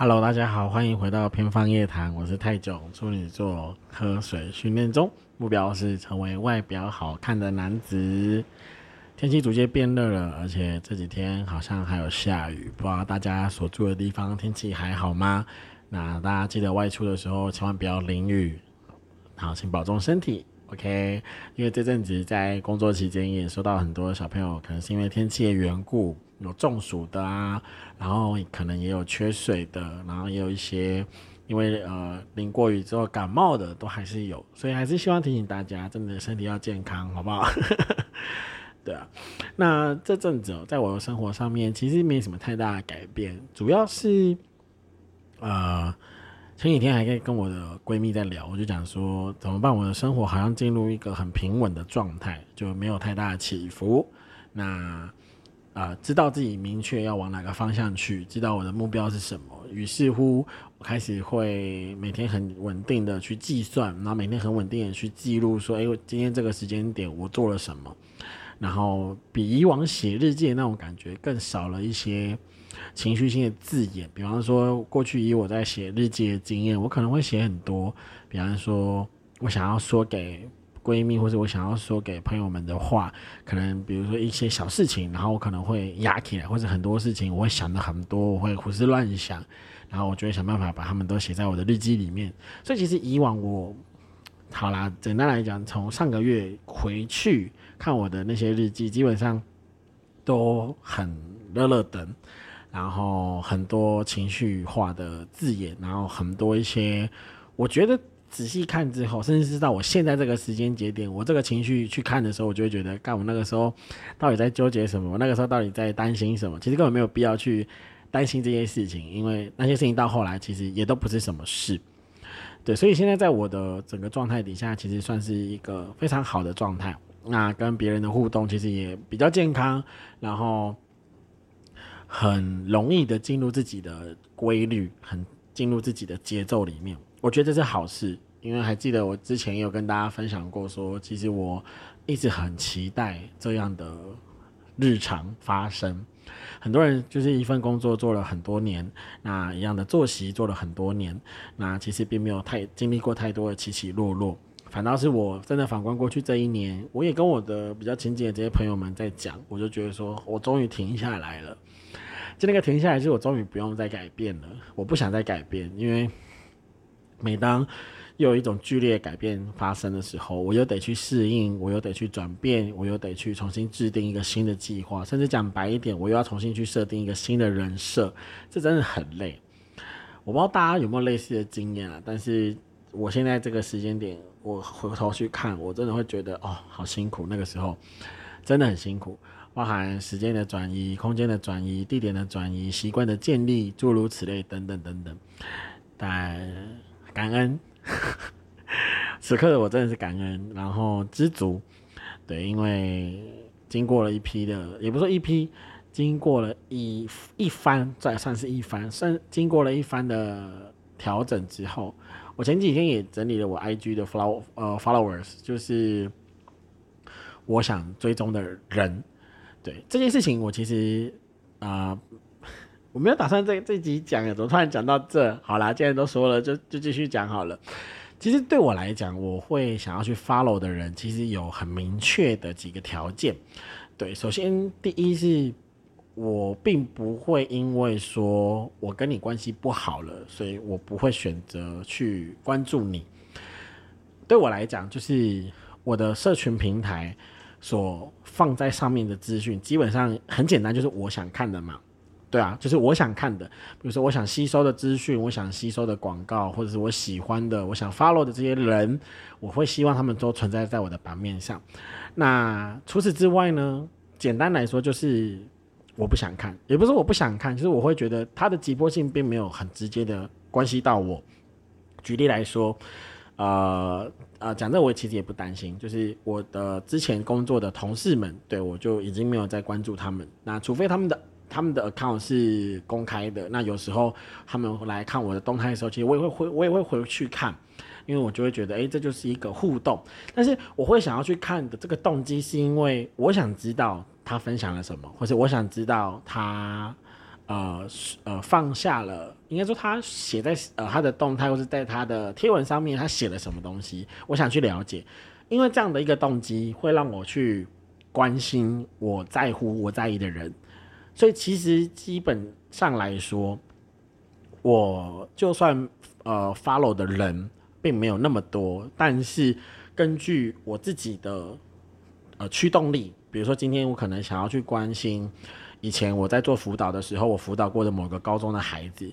Hello，大家好，欢迎回到偏方夜谈，我是泰囧，处女座，喝水训练中，目标是成为外表好看的男子。天气逐渐变热了，而且这几天好像还有下雨，不知道大家所住的地方天气还好吗？那大家记得外出的时候千万不要淋雨，好，请保重身体。OK，因为这阵子在工作期间也收到很多小朋友，可能是因为天气的缘故。有中暑的啊，然后可能也有缺水的，然后也有一些因为呃淋过雨之后感冒的，都还是有，所以还是希望提醒大家，真的身体要健康，好不好？对啊，那这阵子在我的生活上面其实没什么太大的改变，主要是呃前几天还可以跟我的闺蜜在聊，我就讲说怎么办，我的生活好像进入一个很平稳的状态，就没有太大的起伏，那。啊，知道自己明确要往哪个方向去，知道我的目标是什么，于是乎我开始会每天很稳定的去计算，然后每天很稳定的去记录，说，哎，我今天这个时间点我做了什么，然后比以往写日记的那种感觉更少了一些情绪性的字眼，比方说过去以我在写日记的经验，我可能会写很多，比方说我想要说给。闺蜜或者我想要说给朋友们的话，可能比如说一些小事情，然后我可能会压起来，或者很多事情我会想的很多，我会胡思乱想，然后我就会想办法把他们都写在我的日记里面。所以其实以往我，好啦，简单来讲，从上个月回去看我的那些日记，基本上都很乐乐等，然后很多情绪化的字眼，然后很多一些我觉得。仔细看之后，甚至是到我现在这个时间节点，我这个情绪去看的时候，我就会觉得，干我那个时候到底在纠结什么？我那个时候到底在担心什么？其实根本没有必要去担心这些事情，因为那些事情到后来其实也都不是什么事。对，所以现在在我的整个状态底下，其实算是一个非常好的状态。那跟别人的互动其实也比较健康，然后很容易的进入自己的规律，很进入自己的节奏里面。我觉得这是好事，因为还记得我之前有跟大家分享过，说其实我一直很期待这样的日常发生。很多人就是一份工作做了很多年，那一样的作息做了很多年，那其实并没有太经历过太多的起起落落。反倒是我真的反观过去这一年，我也跟我的比较亲近的这些朋友们在讲，我就觉得说我终于停下来了。就那个停下来，是我终于不用再改变了，我不想再改变，因为。每当又有一种剧烈改变发生的时候，我又得去适应，我又得去转变，我又得去重新制定一个新的计划，甚至讲白一点，我又要重新去设定一个新的人设，这真的很累。我不知道大家有没有类似的经验啊？但是我现在这个时间点，我回头去看，我真的会觉得哦，好辛苦。那个时候真的很辛苦，包含时间的转移、空间的转移、地点的转移、习惯的建立，诸如此类，等等等等。但感恩，此刻的我真的是感恩，然后知足，对，因为经过了一批的，也不说一批，经过了一一番，再算是一番，算经过了一番的调整之后，我前几天也整理了我 IG 的 follow 呃 followers，就是我想追踪的人，对这件事情，我其实啊。我没有打算这这集讲，怎么突然讲到这？好啦，既然都说了，就就继续讲好了。其实对我来讲，我会想要去 follow 的人，其实有很明确的几个条件。对，首先第一是，我并不会因为说我跟你关系不好了，所以我不会选择去关注你。对我来讲，就是我的社群平台所放在上面的资讯，基本上很简单，就是我想看的嘛。对啊，就是我想看的，比如说我想吸收的资讯，我想吸收的广告，或者是我喜欢的、我想 follow 的这些人，我会希望他们都存在在我的版面上。那除此之外呢？简单来说就是我不想看，也不是我不想看，就是我会觉得它的急迫性并没有很直接的关系到我。举例来说，呃呃，讲这我其实也不担心，就是我的之前工作的同事们，对我就已经没有在关注他们。那除非他们的。他们的 account 是公开的，那有时候他们来看我的动态的时候，其实我也会回，我也会回去看，因为我就会觉得，哎，这就是一个互动。但是我会想要去看的这个动机，是因为我想知道他分享了什么，或者我想知道他，呃呃放下了应该说他写在呃他的动态或是在他的贴文上面，他写了什么东西，我想去了解，因为这样的一个动机会让我去关心我在乎我在意的人，所以其实基本上来说，我就算呃 follow 的人并没有那么多，但是根据我自己的呃驱动力，比如说今天我可能想要去关心以前我在做辅导的时候，我辅导过的某个高中的孩子，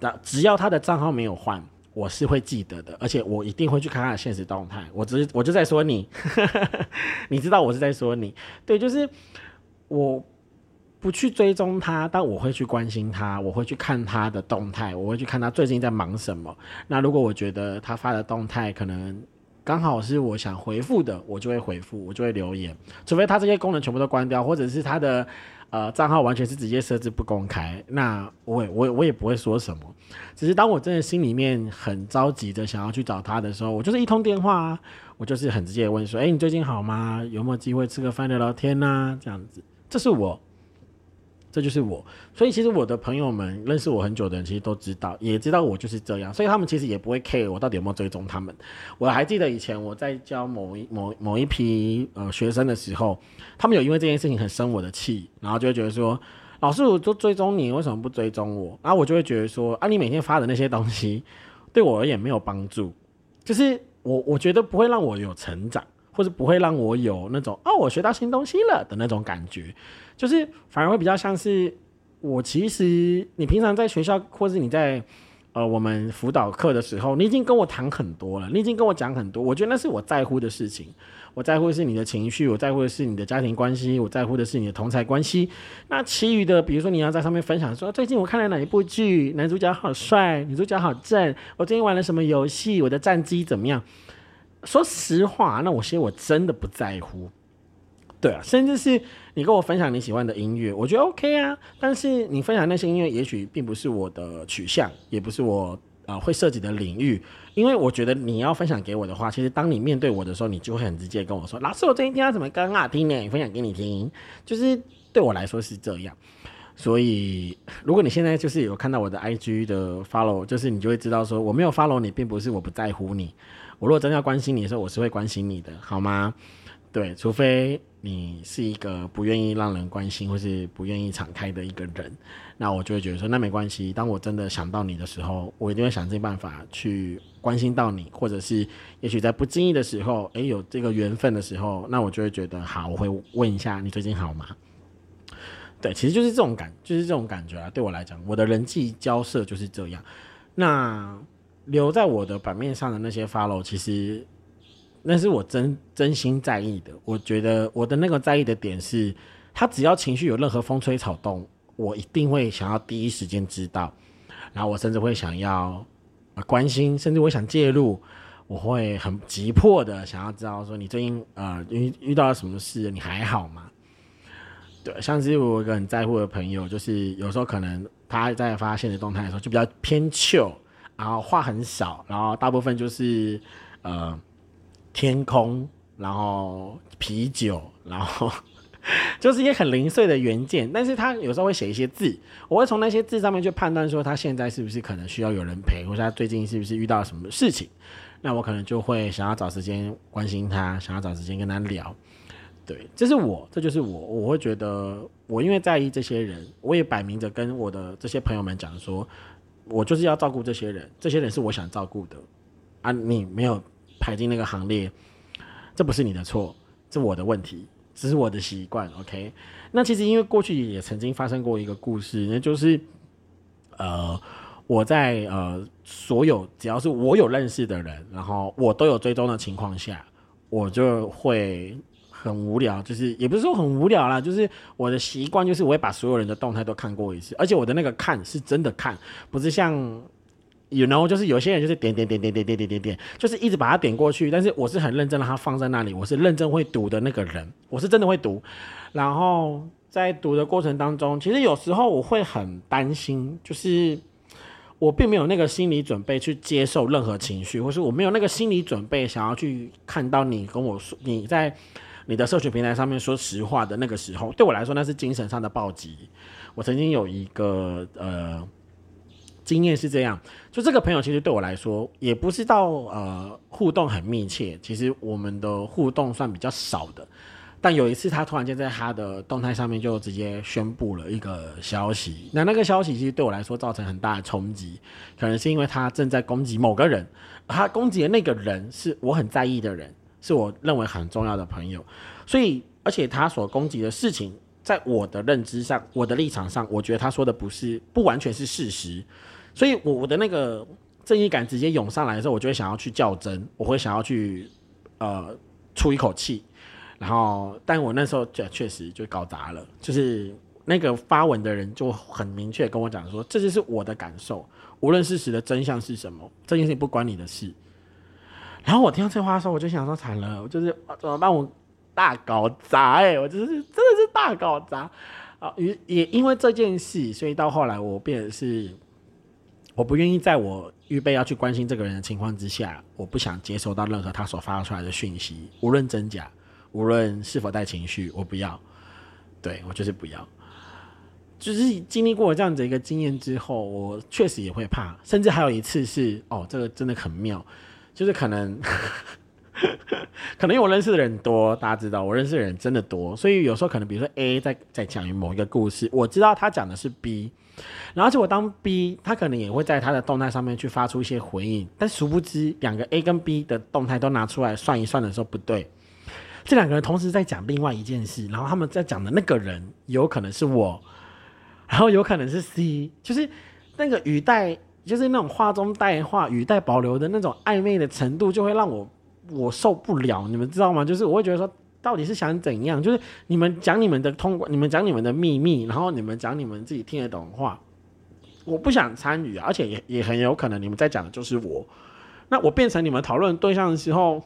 那只要他的账号没有换，我是会记得的，而且我一定会去看他的现实动态。我只是我就在说你，你知道我是在说你，对，就是我。不去追踪他，但我会去关心他，我会去看他的动态，我会去看他最近在忙什么。那如果我觉得他发的动态可能刚好是我想回复的，我就会回复，我就会留言。除非他这些功能全部都关掉，或者是他的呃账号完全是直接设置不公开，那我也我我也不会说什么。只是当我真的心里面很着急的想要去找他的时候，我就是一通电话，我就是很直接问说：“哎，你最近好吗？有没有机会吃个饭聊聊天呢？”这样子，这是我。这就是我，所以其实我的朋友们认识我很久的人，其实都知道，也知道我就是这样，所以他们其实也不会 care 我到底有没有追踪他们。我还记得以前我在教某一某某一批呃学生的时候，他们有因为这件事情很生我的气，然后就会觉得说，老师我都追踪你，为什么不追踪我？然后我就会觉得说，啊，你每天发的那些东西 对我而言没有帮助，就是我我觉得不会让我有成长。或者不会让我有那种哦，我学到新东西了的那种感觉，就是反而会比较像是我其实你平常在学校，或是你在呃我们辅导课的时候，你已经跟我谈很多了，你已经跟我讲很多，我觉得那是我在乎的事情，我在乎的是你的情绪，我在乎的是你的家庭关系，我在乎的是你的同才关系。那其余的，比如说你要在上面分享说，最近我看了哪一部剧，男主角好帅，女主角好正，我最近玩了什么游戏，我的战绩怎么样？说实话，那我其实我真的不在乎，对啊，甚至是你跟我分享你喜欢的音乐，我觉得 OK 啊。但是你分享那些音乐，也许并不是我的取向，也不是我啊会涉及的领域。因为我觉得你要分享给我的话，其实当你面对我的时候，你就会很直接跟我说：“老师，我最近听到什么歌啊？听呢，分享给你听。”就是对我来说是这样。所以，如果你现在就是有看到我的 IG 的 follow，就是你就会知道说，我没有 follow 你，并不是我不在乎你。我如果真的要关心你的时候，我是会关心你的，好吗？对，除非你是一个不愿意让人关心或是不愿意敞开的一个人，那我就会觉得说，那没关系。当我真的想到你的时候，我一定会想尽办法去关心到你，或者是也许在不经意的时候，诶，有这个缘分的时候，那我就会觉得好，我会问一下你最近好吗？对，其实就是这种感，就是这种感觉啊。对我来讲，我的人际交涉就是这样。那。留在我的版面上的那些 follow，其实那是我真真心在意的。我觉得我的那个在意的点是，他只要情绪有任何风吹草动，我一定会想要第一时间知道，然后我甚至会想要关心，甚至我想介入，我会很急迫的想要知道说你最近呃遇遇到了什么事，你还好吗？对，像是我一个很在乎的朋友，就是有时候可能他在发现的动态的时候就比较偏。然后话很少，然后大部分就是呃天空，然后啤酒，然后 就是一些很零碎的原件。但是他有时候会写一些字，我会从那些字上面去判断说他现在是不是可能需要有人陪，或者他最近是不是遇到什么事情。那我可能就会想要找时间关心他，想要找时间跟他聊。对，这是我，这就是我。我会觉得我因为在意这些人，我也摆明着跟我的这些朋友们讲说。我就是要照顾这些人，这些人是我想照顾的，啊，你没有排进那个行列，这不是你的错，是我的问题，只是我的习惯，OK？那其实因为过去也曾经发生过一个故事，那就是，呃，我在呃所有只要是我有认识的人，然后我都有追踪的情况下，我就会。很无聊，就是也不是说很无聊啦，就是我的习惯就是我会把所有人的动态都看过一次，而且我的那个看是真的看，不是像，you know，就是有些人就是点点点点点点点点点，就是一直把它点过去，但是我是很认真让它放在那里，我是认真会读的那个人，我是真的会读，然后在读的过程当中，其实有时候我会很担心，就是我并没有那个心理准备去接受任何情绪，或是我没有那个心理准备想要去看到你跟我说你在。你的社群平台上面说实话的那个时候，对我来说那是精神上的暴击。我曾经有一个呃经验是这样，就这个朋友其实对我来说也不是到呃互动很密切，其实我们的互动算比较少的。但有一次，他突然间在他的动态上面就直接宣布了一个消息。那那个消息其实对我来说造成很大的冲击，可能是因为他正在攻击某个人，他攻击的那个人是我很在意的人，是我认为很重要的朋友。所以，而且他所攻击的事情，在我的认知上、我的立场上，我觉得他说的不是不完全是事实。所以，我我的那个正义感直接涌上来的时候，我就会想要去较真，我会想要去呃出一口气。然后，但我那时候就确实就搞砸了，就是那个发文的人就很明确跟我讲说，这就是我的感受，无论事实的真相是什么，这件事情不关你的事。然后我听到这话的时候，我就想说惨了，我就是怎么办？我大搞砸哎，我就是真的是大搞砸啊！也也因为这件事，所以到后来我变得是，我不愿意在我预备要去关心这个人的情况之下，我不想接收到任何他所发出来的讯息，无论真假。无论是否带情绪，我不要，对我就是不要。就是经历过这样子一个经验之后，我确实也会怕。甚至还有一次是，哦，这个真的很妙，就是可能，可能因为我认识的人多，大家知道我认识的人真的多，所以有时候可能，比如说 A 在在讲某一个故事，我知道他讲的是 B，然后结果当 B，他可能也会在他的动态上面去发出一些回应，但殊不知两个 A 跟 B 的动态都拿出来算一算的时候不对。这两个人同时在讲另外一件事，然后他们在讲的那个人有可能是我，然后有可能是 C，就是那个语带，就是那种话中带话、语带保留的那种暧昧的程度，就会让我我受不了。你们知道吗？就是我会觉得说，到底是想怎样？就是你们讲你们的通，你们讲你们的秘密，然后你们讲你们自己听得懂的话，我不想参与，而且也也很有可能你们在讲的就是我，那我变成你们讨论对象的时候。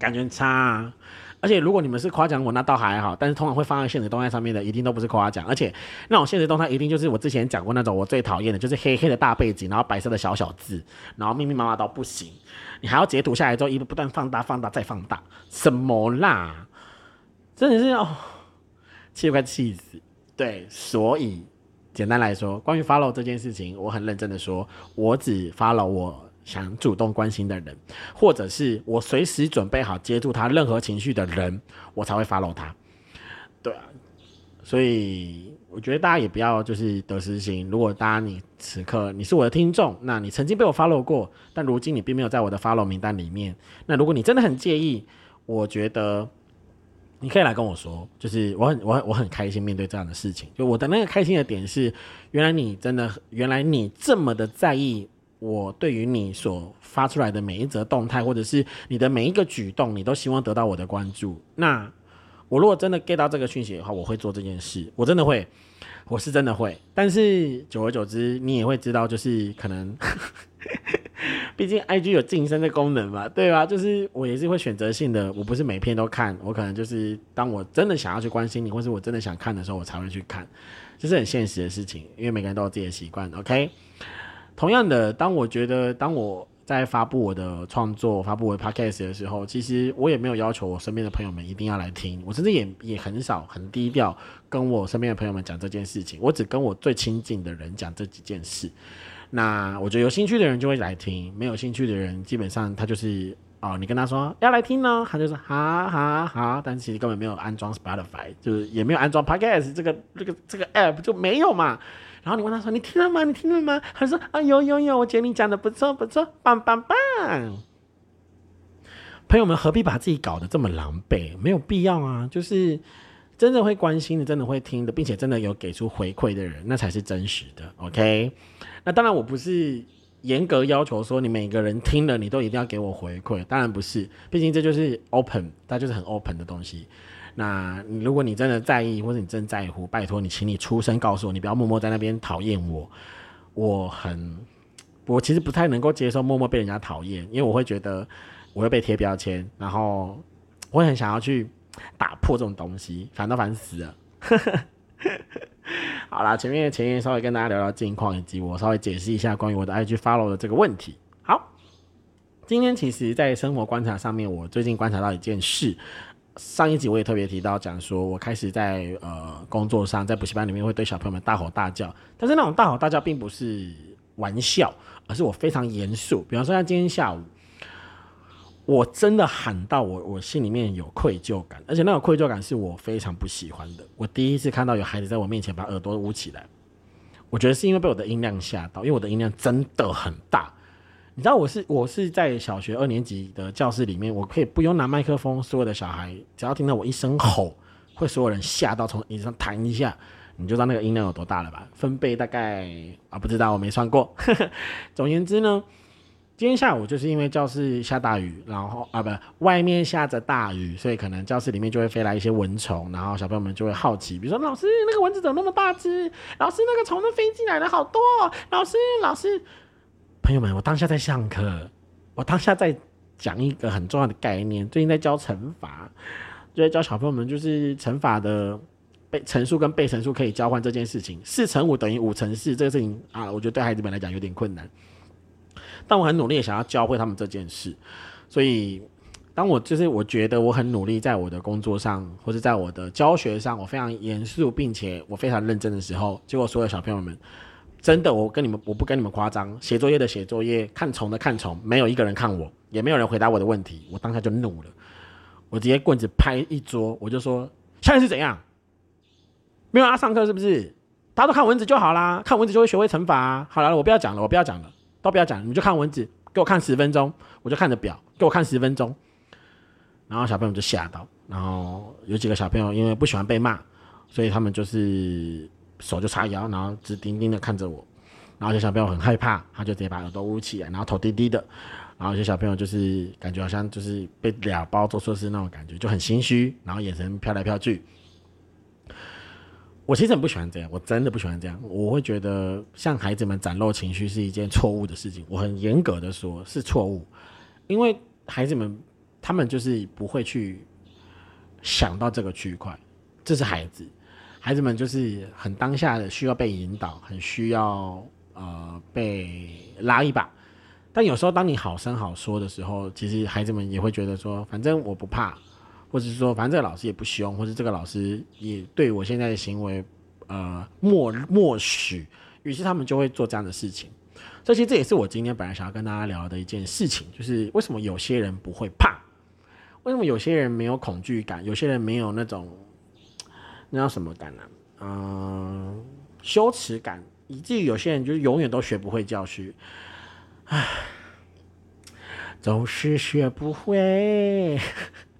感觉差，而且如果你们是夸奖我，那倒还好。但是通常会放在现实动态上面的，一定都不是夸奖。而且那种现实动态一定就是我之前讲过那种我最讨厌的，就是黑黑的大背景，然后白色的小小字，然后密密麻麻到不行。你还要截图下来之后，一不断放大、放大再放大，什么啦？真的是哦，气快气死。对，所以简单来说，关于 follow 这件事情，我很认真的说，我只 follow 我。想主动关心的人，或者是我随时准备好接住他任何情绪的人，我才会 follow 他。对啊，所以我觉得大家也不要就是得失心。如果大家你此刻你是我的听众，那你曾经被我 follow 过，但如今你并没有在我的 follow 名单里面。那如果你真的很介意，我觉得你可以来跟我说，就是我很我很我很开心面对这样的事情。就我的那个开心的点是，原来你真的原来你这么的在意。我对于你所发出来的每一则动态，或者是你的每一个举动，你都希望得到我的关注。那我如果真的 get 到这个讯息的话，我会做这件事，我真的会，我是真的会。但是久而久之，你也会知道，就是可能，毕竟 IG 有晋升的功能嘛，对吧？就是我也是会选择性的，我不是每篇都看，我可能就是当我真的想要去关心你，或是我真的想看的时候，我才会去看，这是很现实的事情，因为每个人都有自己的习惯。OK。同样的，当我觉得当我在发布我的创作、发布我的 podcast 的时候，其实我也没有要求我身边的朋友们一定要来听，我甚至也也很少很低调跟我身边的朋友们讲这件事情，我只跟我最亲近的人讲这几件事。那我觉得有兴趣的人就会来听，没有兴趣的人基本上他就是哦，你跟他说要来听呢，他就说好好好，但其实根本没有安装 Spotify，就是也没有安装 podcast 这个这个这个 app 就没有嘛。然后你问他说：“你听了吗？你听了吗？”他说：“啊，有有有，我觉得你讲的不错不错，棒棒棒。”朋友们何必把自己搞得这么狼狈？没有必要啊！就是真的会关心的，真的会听的，并且真的有给出回馈的人，那才是真实的。OK？那当然，我不是严格要求说你每个人听了你都一定要给我回馈，当然不是，毕竟这就是 open，它就是很 open 的东西。那你如果你真的在意，或者你真在乎，拜托你，请你出声告诉我，你不要默默在那边讨厌我。我很，我其实不太能够接受默默被人家讨厌，因为我会觉得我会被贴标签，然后我很想要去打破这种东西，烦都烦死了。好啦，前面前面稍微跟大家聊聊近况，以及我稍微解释一下关于我的 IG follow 的这个问题。好，今天其实，在生活观察上面，我最近观察到一件事。上一集我也特别提到，讲说我开始在呃工作上，在补习班里面会对小朋友们大吼大叫，但是那种大吼大叫并不是玩笑，而是我非常严肃。比方说像今天下午，我真的喊到我我心里面有愧疚感，而且那种愧疚感是我非常不喜欢的。我第一次看到有孩子在我面前把耳朵捂起来，我觉得是因为被我的音量吓到，因为我的音量真的很大。你知道我是我是在小学二年级的教室里面，我可以不用拿麦克风，所有的小孩只要听到我一声吼，会所有人吓到从椅子上弹一下，你就知道那个音量有多大了吧？分贝大概啊不知道，我没算过。总言之呢。今天下午就是因为教室下大雨，然后啊不，外面下着大雨，所以可能教室里面就会飞来一些蚊虫，然后小朋友们就会好奇，比如说老师那个蚊子怎么那么大只？老师那个虫都飞进来了好多，老师老师，朋友们，我当下在上课，我当下在讲一个很重要的概念，最近在教乘法，就在教小朋友们就是乘法的被乘数跟被乘数可以交换这件事情，四乘五等于五乘四这个事情啊，我觉得对孩子们来讲有点困难。但我很努力想要教会他们这件事，所以当我就是我觉得我很努力在我的工作上或者在我的教学上，我非常严肃并且我非常认真的时候，结果所有小朋友们真的，我跟你们我不跟你们夸张，写作业的写作业，看虫的看虫，没有一个人看我，也没有人回答我的问题，我当下就怒了，我直接棍子拍一桌，我就说现在是怎样？没有啊，上课是不是？大家都看蚊子就好啦，看蚊子就会学会乘法啊。好了，我不要讲了，我不要讲了。都不要讲，你就看文字，给我看十分钟，我就看着表，给我看十分钟。然后小朋友就吓到，然后有几个小朋友因为不喜欢被骂，所以他们就是手就叉腰，然后直盯盯的看着我。然后有些小朋友很害怕，他就直接把耳朵捂起来，然后头低低的。然后有些小朋友就是感觉好像就是被俩包做错事那种感觉，就很心虚，然后眼神飘来飘去。我其实很不喜欢这样，我真的不喜欢这样。我会觉得向孩子们展露情绪是一件错误的事情。我很严格的说，是错误，因为孩子们他们就是不会去想到这个区块。这是孩子，孩子们就是很当下的需要被引导，很需要呃被拉一把。但有时候当你好声好说的时候，其实孩子们也会觉得说，反正我不怕。或者是说，反正这个老师也不凶，或者这个老师也对我现在的行为，呃，默默许，于是他们就会做这样的事情。这其实这也是我今天本来想要跟大家聊的一件事情，就是为什么有些人不会怕，为什么有些人没有恐惧感，有些人没有那种那叫什么感呢？嗯，羞耻感，以至于有些人就是永远都学不会教训，唉，总是学不会。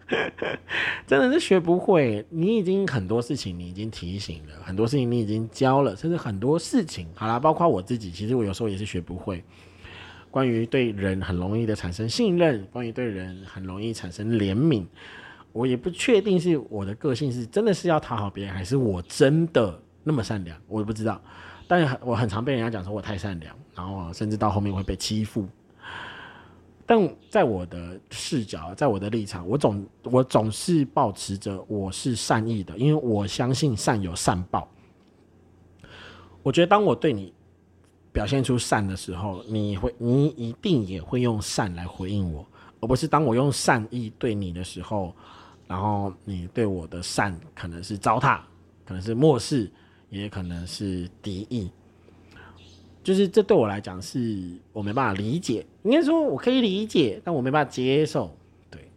真的是学不会，你已经很多事情你已经提醒了，很多事情你已经教了，甚至很多事情，好啦，包括我自己，其实我有时候也是学不会。关于对人很容易的产生信任，关于对人很容易产生怜悯，我也不确定是我的个性是真的是要讨好别人，还是我真的那么善良，我也不知道。但是我很常被人家讲说我太善良，然后甚至到后面会被欺负。但在我的视角，在我的立场，我总我总是保持着我是善意的，因为我相信善有善报。我觉得当我对你表现出善的时候，你会你一定也会用善来回应我，而不是当我用善意对你的时候，然后你对我的善可能是糟蹋，可能是漠视，也可能是敌意。就是这对我来讲是我没办法理解，应该说我可以理解，但我没办法接受，对，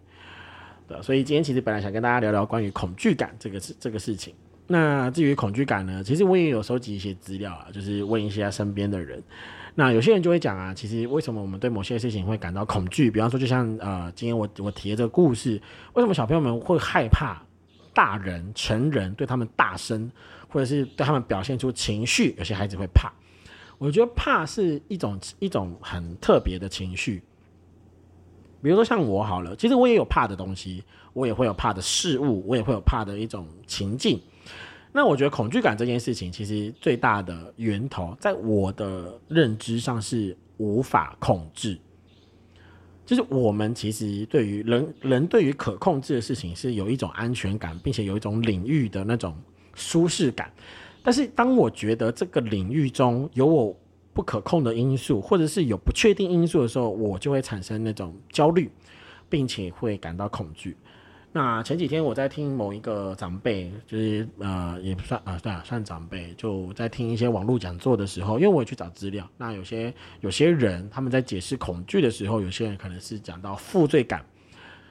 对，所以今天其实本来想跟大家聊聊关于恐惧感这个事这个事情。那至于恐惧感呢，其实我也有收集一些资料啊，就是问一些身边的人。那有些人就会讲啊，其实为什么我们对某些事情会感到恐惧？比方说，就像呃，今天我我提的这个故事，为什么小朋友们会害怕大人成人对他们大声，或者是对他们表现出情绪？有些孩子会怕。我觉得怕是一种 一种很特别的情绪，比如说像我好了，其实我也有怕的东西，我也会有怕的事物，我也会有怕的一种情境。那我觉得恐惧感这件事情，其实最大的源头，在我的认知上是无法控制。就是我们其实对于人人对于可控制的事情，是有一种安全感，并且有一种领域的那种舒适感。但是，当我觉得这个领域中有我不可控的因素，或者是有不确定因素的时候，我就会产生那种焦虑，并且会感到恐惧。那前几天我在听某一个长辈，就是呃也不算啊，对啊，算长辈，就在听一些网络讲座的时候，因为我去找资料。那有些有些人他们在解释恐惧的时候，有些人可能是讲到负罪感，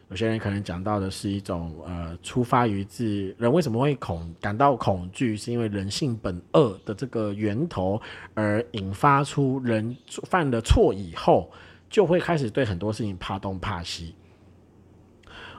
有些人可能讲到的是一种呃出发于自人为什么会恐感到恐惧，是因为人性本恶的这个源头而引发出人犯了错以后，就会开始对很多事情怕东怕西。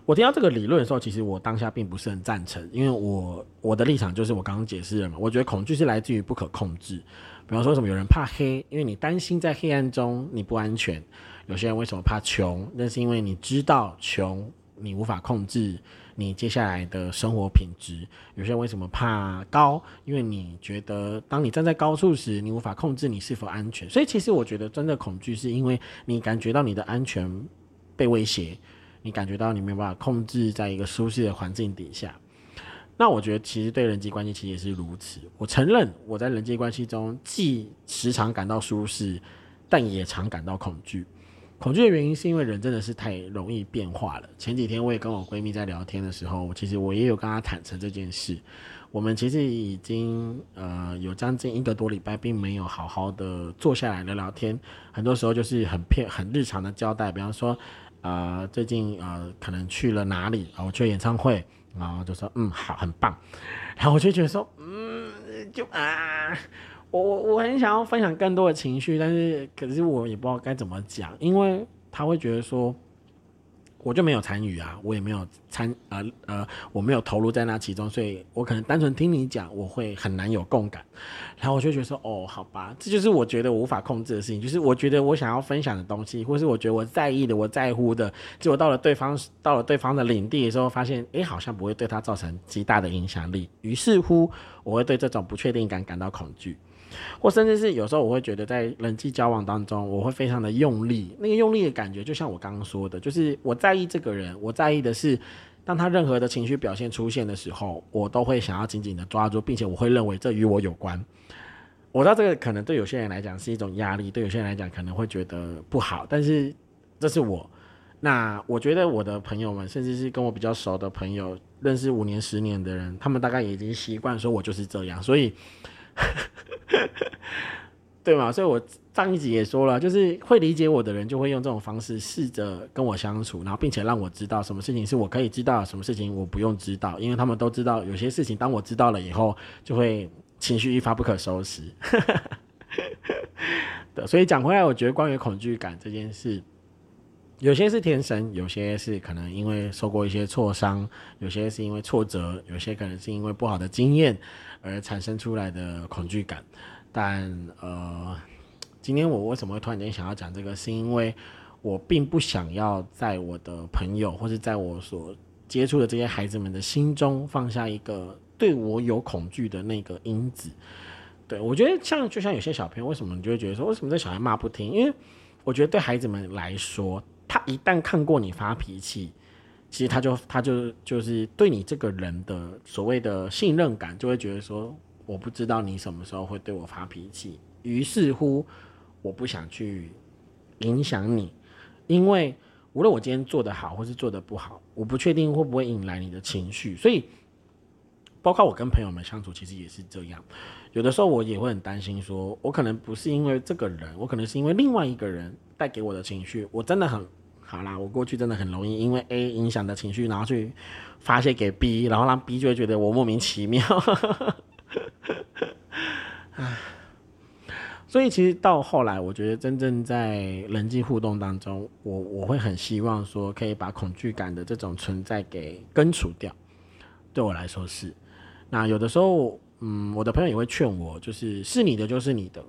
我听到这个理论的时候，其实我当下并不是很赞成，因为我我的立场就是我刚刚解释了嘛，我觉得恐惧是来自于不可控制。比方说什么有人怕黑，因为你担心在黑暗中你不安全；有些人为什么怕穷，那是因为你知道穷你无法控制你接下来的生活品质；有些人为什么怕高，因为你觉得当你站在高处时，你无法控制你是否安全。所以其实我觉得真的恐惧是因为你感觉到你的安全被威胁。你感觉到你没有办法控制在一个舒适的环境底下，那我觉得其实对人际关系其实也是如此。我承认我在人际关系中既时常感到舒适，但也常感到恐惧。恐惧的原因是因为人真的是太容易变化了。前几天我也跟我闺蜜在聊天的时候，其实我也有跟她坦诚这件事。我们其实已经呃有将近一个多礼拜，并没有好好的坐下来聊聊天。很多时候就是很片很日常的交代，比方说。啊，最近啊，可能去了哪里？啊我去演唱会，然后就说嗯，好，很棒。然后我就觉得说，嗯，就啊，我我我很想要分享更多的情绪，但是可是我也不知道该怎么讲，因为他会觉得说。我就没有参与啊，我也没有参呃呃，我没有投入在那其中，所以我可能单纯听你讲，我会很难有共感。然后我就觉得说，哦，好吧，这就是我觉得我无法控制的事情，就是我觉得我想要分享的东西，或是我觉得我在意的、我在乎的，结果到了对方到了对方的领地的时候，发现，哎，好像不会对他造成极大的影响力。于是乎，我会对这种不确定感感到恐惧。或甚至是有时候我会觉得在人际交往当中，我会非常的用力，那个用力的感觉就像我刚刚说的，就是我在意这个人，我在意的是，当他任何的情绪表现出现的时候，我都会想要紧紧的抓住，并且我会认为这与我有关。我知道这个可能对有些人来讲是一种压力，对有些人来讲可能会觉得不好，但是这是我。那我觉得我的朋友们，甚至是跟我比较熟的朋友，认识五年、十年的人，他们大概已经习惯说我就是这样，所以。对嘛？所以我上一集也说了，就是会理解我的人，就会用这种方式试着跟我相处，然后并且让我知道什么事情是我可以知道，什么事情我不用知道，因为他们都知道有些事情，当我知道了以后，就会情绪一发不可收拾。对，所以讲回来，我觉得关于恐惧感这件事，有些是天生，有些是可能因为受过一些挫伤，有些是因为挫折，有些可能是因为不好的经验。而产生出来的恐惧感，但呃，今天我为什么会突然间想要讲这个？是因为我并不想要在我的朋友或者在我所接触的这些孩子们的心中放下一个对我有恐惧的那个因子。对我觉得像就像有些小朋友，为什么你就会觉得说，为什么这小孩骂不听？因为我觉得对孩子们来说，他一旦看过你发脾气。其实他就他就就是对你这个人的所谓的信任感，就会觉得说，我不知道你什么时候会对我发脾气，于是乎，我不想去影响你，因为无论我今天做得好或是做得不好，我不确定会不会引来你的情绪，所以，包括我跟朋友们相处，其实也是这样，有的时候我也会很担心，说我可能不是因为这个人，我可能是因为另外一个人带给我的情绪，我真的很。好啦，我过去真的很容易因为 A 影响的情绪，然后去发泄给 B，然后让 B 就会觉得我莫名其妙。所以其实到后来，我觉得真正在人际互动当中，我我会很希望说，可以把恐惧感的这种存在给根除掉。对我来说是。那有的时候，嗯，我的朋友也会劝我，就是是你的就是你的。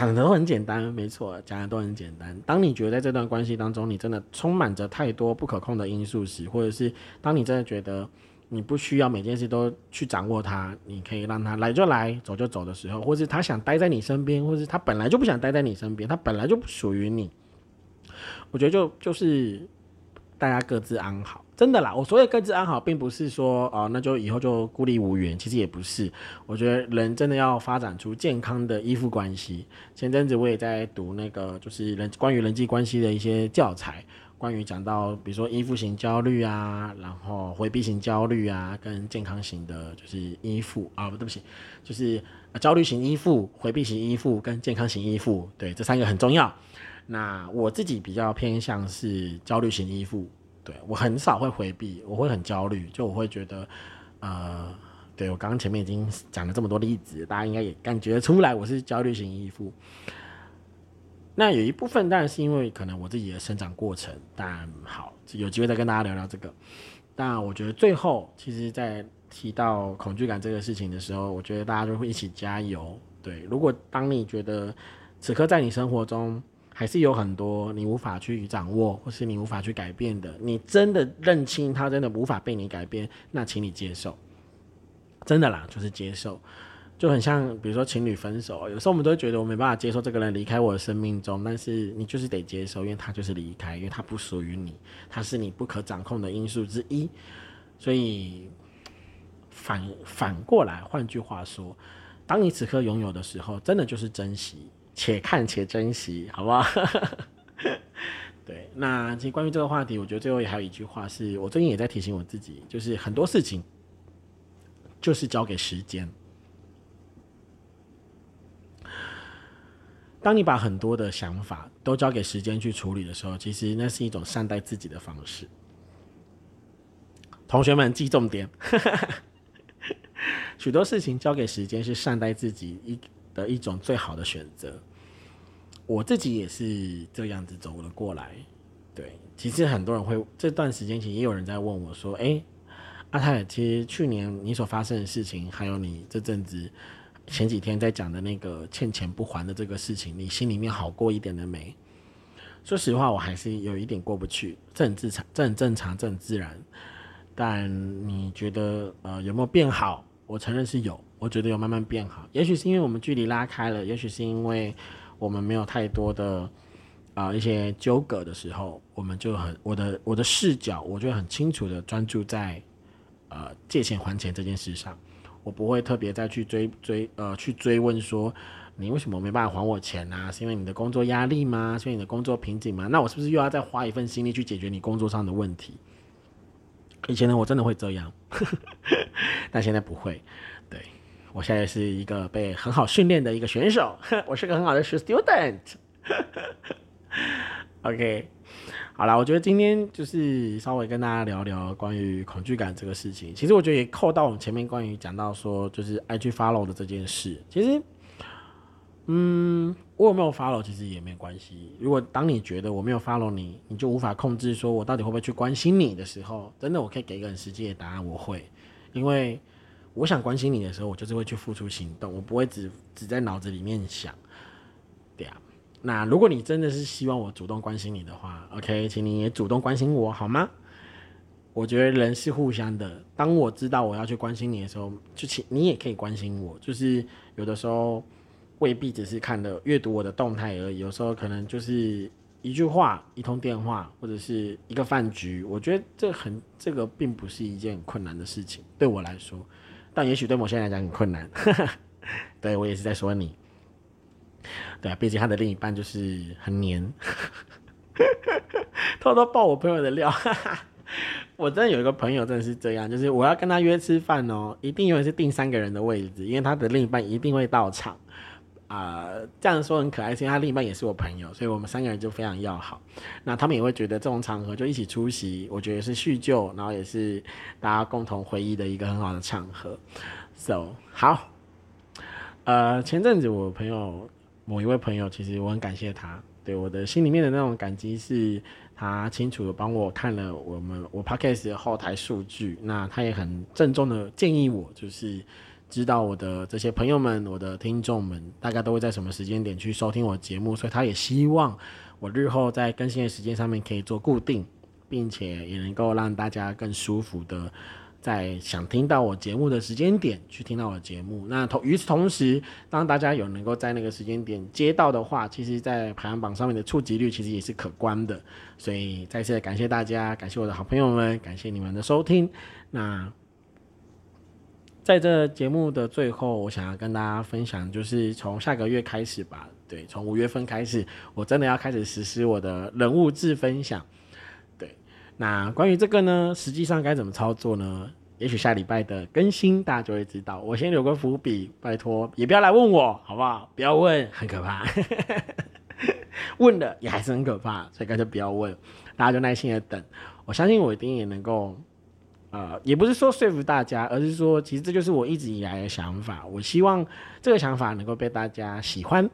讲的都很简单，没错，讲的都很简单。当你觉得在这段关系当中，你真的充满着太多不可控的因素时，或者是当你真的觉得你不需要每件事都去掌握它，你可以让他来就来，走就走的时候，或是他想待在你身边，或是他本来就不想待在你身边，他本来就不属于你，我觉得就就是大家各自安好。真的啦，我所谓各自安好，并不是说啊，那就以后就孤立无援。其实也不是，我觉得人真的要发展出健康的依附关系。前阵子我也在读那个，就是人关于人际关系的一些教材。关于讲到，比如说依附型焦虑啊，然后回避型焦虑啊，跟健康型的，就是依附啊，不对不起，就是焦虑型依附、回避型依附跟健康型依附，对，这三个很重要。那我自己比较偏向是焦虑型依附，对我很少会回避，我会很焦虑，就我会觉得，呃。对我刚刚前面已经讲了这么多例子，大家应该也感觉出来我是焦虑型依附。那有一部分当然是因为可能我自己的生长过程，但好有机会再跟大家聊聊这个。但我觉得最后其实，在提到恐惧感这个事情的时候，我觉得大家就会一起加油。对，如果当你觉得此刻在你生活中还是有很多你无法去掌握，或是你无法去改变的，你真的认清它真的无法被你改变，那请你接受。真的啦，就是接受，就很像比如说情侣分手，有时候我们都觉得我没办法接受这个人离开我的生命中，但是你就是得接受，因为他就是离开，因为他不属于你，他是你不可掌控的因素之一。所以反反过来，换句话说，当你此刻拥有的时候，真的就是珍惜，且看且珍惜，好不好？对，那其实关于这个话题，我觉得最后也还有一句话，是我最近也在提醒我自己，就是很多事情。就是交给时间。当你把很多的想法都交给时间去处理的时候，其实那是一种善待自己的方式。同学们记重点，许多事情交给时间是善待自己一的一种最好的选择。我自己也是这样子走了过来。对，其实很多人会这段时间，其实也有人在问我说：“哎。”阿泰，其实去年你所发生的事情，还有你这阵子前几天在讲的那个欠钱不还的这个事情，你心里面好过一点的没？说实话，我还是有一点过不去。这很正常，这很正常，这很自然。但你觉得呃有没有变好？我承认是有，我觉得有慢慢变好。也许是因为我们距离拉开了，也许是因为我们没有太多的啊一些纠葛的时候，我们就很我的我的视角，我就很清楚的专注在。呃，借钱还钱这件事上，我不会特别再去追追呃去追问说你为什么没办法还我钱啊？是因为你的工作压力吗？是因为你的工作瓶颈吗？那我是不是又要再花一份心力去解决你工作上的问题？以前呢，我真的会这样，但现在不会。我现在是一个被很好训练的一个选手，我是个很好的 student。OK。好了，我觉得今天就是稍微跟大家聊聊关于恐惧感这个事情。其实我觉得也扣到我们前面关于讲到说，就是 IG follow 的这件事。其实，嗯，我有没有 follow 其实也没关系。如果当你觉得我没有 follow 你，你就无法控制说我到底会不会去关心你的时候，真的我可以给一个很实际的答案，我会。因为我想关心你的时候，我就是会去付出行动，我不会只只在脑子里面想，对啊。那如果你真的是希望我主动关心你的话，OK，请你也主动关心我好吗？我觉得人是互相的。当我知道我要去关心你的时候，就请你也可以关心我。就是有的时候未必只是看的阅读我的动态而已，有时候可能就是一句话、一通电话或者是一个饭局。我觉得这很这个并不是一件很困难的事情，对我来说，但也许对某些人来讲很困难。对我也是在说你。对啊，毕竟他的另一半就是很黏，偷偷爆我朋友的料。我真的有一个朋友真的是这样，就是我要跟他约吃饭哦，一定永远是订三个人的位置，因为他的另一半一定会到场。啊，这样说很可爱，因为他另一半也是我朋友，所以我们三个人就非常要好。那他们也会觉得这种场合就一起出席，我觉得是叙旧，然后也是大家共同回忆的一个很好的场合。So 好，呃，前阵子我朋友。某一位朋友，其实我很感谢他，对我的心里面的那种感激，是他清楚的帮我看了我们我 podcast 的后台数据，那他也很郑重的建议我，就是知道我的这些朋友们，我的听众们，大概都会在什么时间点去收听我节目，所以他也希望我日后在更新的时间上面可以做固定，并且也能够让大家更舒服的。在想听到我节目的时间点去听到我的节目，那同与此同时，当大家有能够在那个时间点接到的话，其实，在排行榜上面的触及率其实也是可观的。所以再次感谢大家，感谢我的好朋友们，感谢你们的收听。那在这节目的最后，我想要跟大家分享，就是从下个月开始吧，对，从五月份开始，我真的要开始实施我的人物志分享。对那关于这个呢，实际上该怎么操作呢？也许下礼拜的更新大家就会知道。我先留个伏笔，拜托也不要来问我，好不好？不要问，很可怕。问了也还是很可怕，所以干脆不要问，大家就耐心的等。我相信我一定也能够，呃，也不是说说服大家，而是说其实这就是我一直以来的想法。我希望这个想法能够被大家喜欢，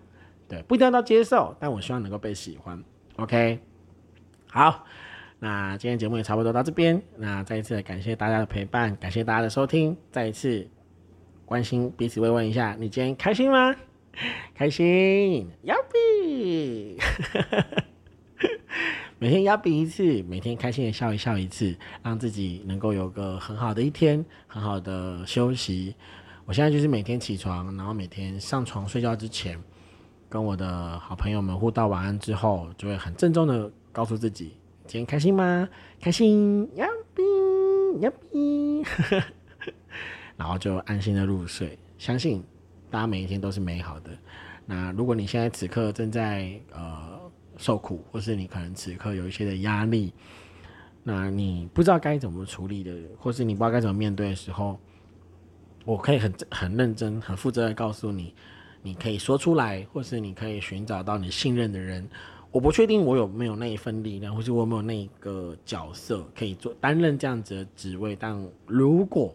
对，不一定要到接受，但我希望能够被喜欢。OK，好。那今天节目也差不多到这边，那再一次感谢大家的陪伴，感谢大家的收听，再一次关心彼此慰问一下，你今天开心吗？开心，要比，每天要比一次，每天开心的笑一笑一次，让自己能够有个很好的一天，很好的休息。我现在就是每天起床，然后每天上床睡觉之前，跟我的好朋友们互道晚安之后，就会很郑重的告诉自己。今天开心吗？开心，呀比呀比，然后就安心的入睡。相信大家每一天都是美好的。那如果你现在此刻正在呃受苦，或是你可能此刻有一些的压力，那你不知道该怎么处理的，或是你不知道该怎么面对的时候，我可以很很认真、很负责的告诉你，你可以说出来，或是你可以寻找到你信任的人。我不确定我有没有那一份力量，或是我有没有那个角色可以做担任这样子的职位。但如果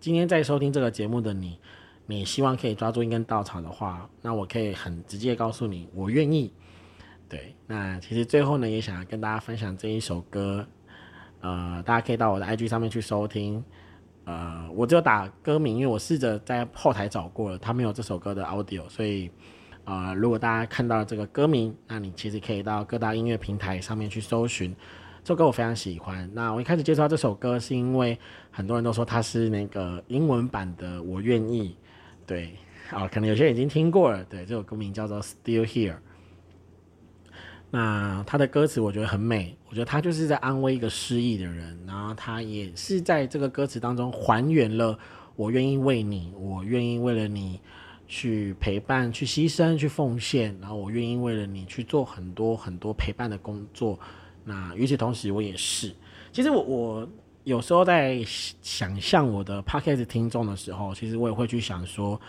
今天在收听这个节目的你，你希望可以抓住一根稻草的话，那我可以很直接告诉你，我愿意。对，那其实最后呢，也想要跟大家分享这一首歌，呃，大家可以到我的 IG 上面去收听。呃，我只有打歌名，因为我试着在后台找过了，他没有这首歌的 audio，所以。呃，如果大家看到了这个歌名，那你其实可以到各大音乐平台上面去搜寻这首歌，我非常喜欢。那我一开始介绍这首歌，是因为很多人都说它是那个英文版的《我愿意》，对，啊，可能有些人已经听过了。对，这首歌名叫做《Still Here》。那他的歌词我觉得很美，我觉得他就是在安慰一个失意的人，然后他也是在这个歌词当中还原了“我愿意为你，我愿意为了你”。去陪伴，去牺牲，去奉献，然后我愿意为了你去做很多很多陪伴的工作。那与此同时，我也是。其实我我有时候在想象我的 podcast 听众的时候，其实我也会去想说，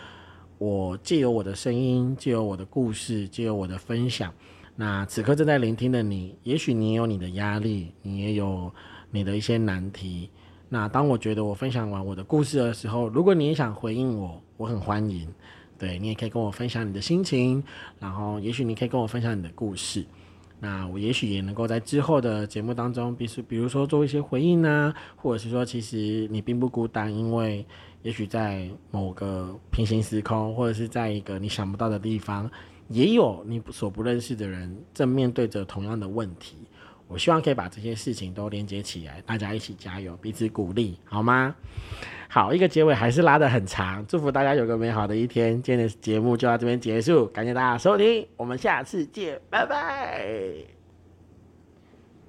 我借由我的声音，借由我的故事，借由我的分享，那此刻正在聆听的你，也许你也有你的压力，你也有你的一些难题。那当我觉得我分享完我的故事的时候，如果你也想回应我，我很欢迎。对你也可以跟我分享你的心情，然后也许你可以跟我分享你的故事，那我也许也能够在之后的节目当中，比如比如说做一些回应呢，或者是说其实你并不孤单，因为也许在某个平行时空，或者是在一个你想不到的地方，也有你所不认识的人正面对着同样的问题。我希望可以把这些事情都连接起来，大家一起加油，彼此鼓励，好吗？好，一个结尾还是拉得很长，祝福大家有个美好的一天。今天的节目就到这边结束，感谢大家收听，我们下次见，拜拜。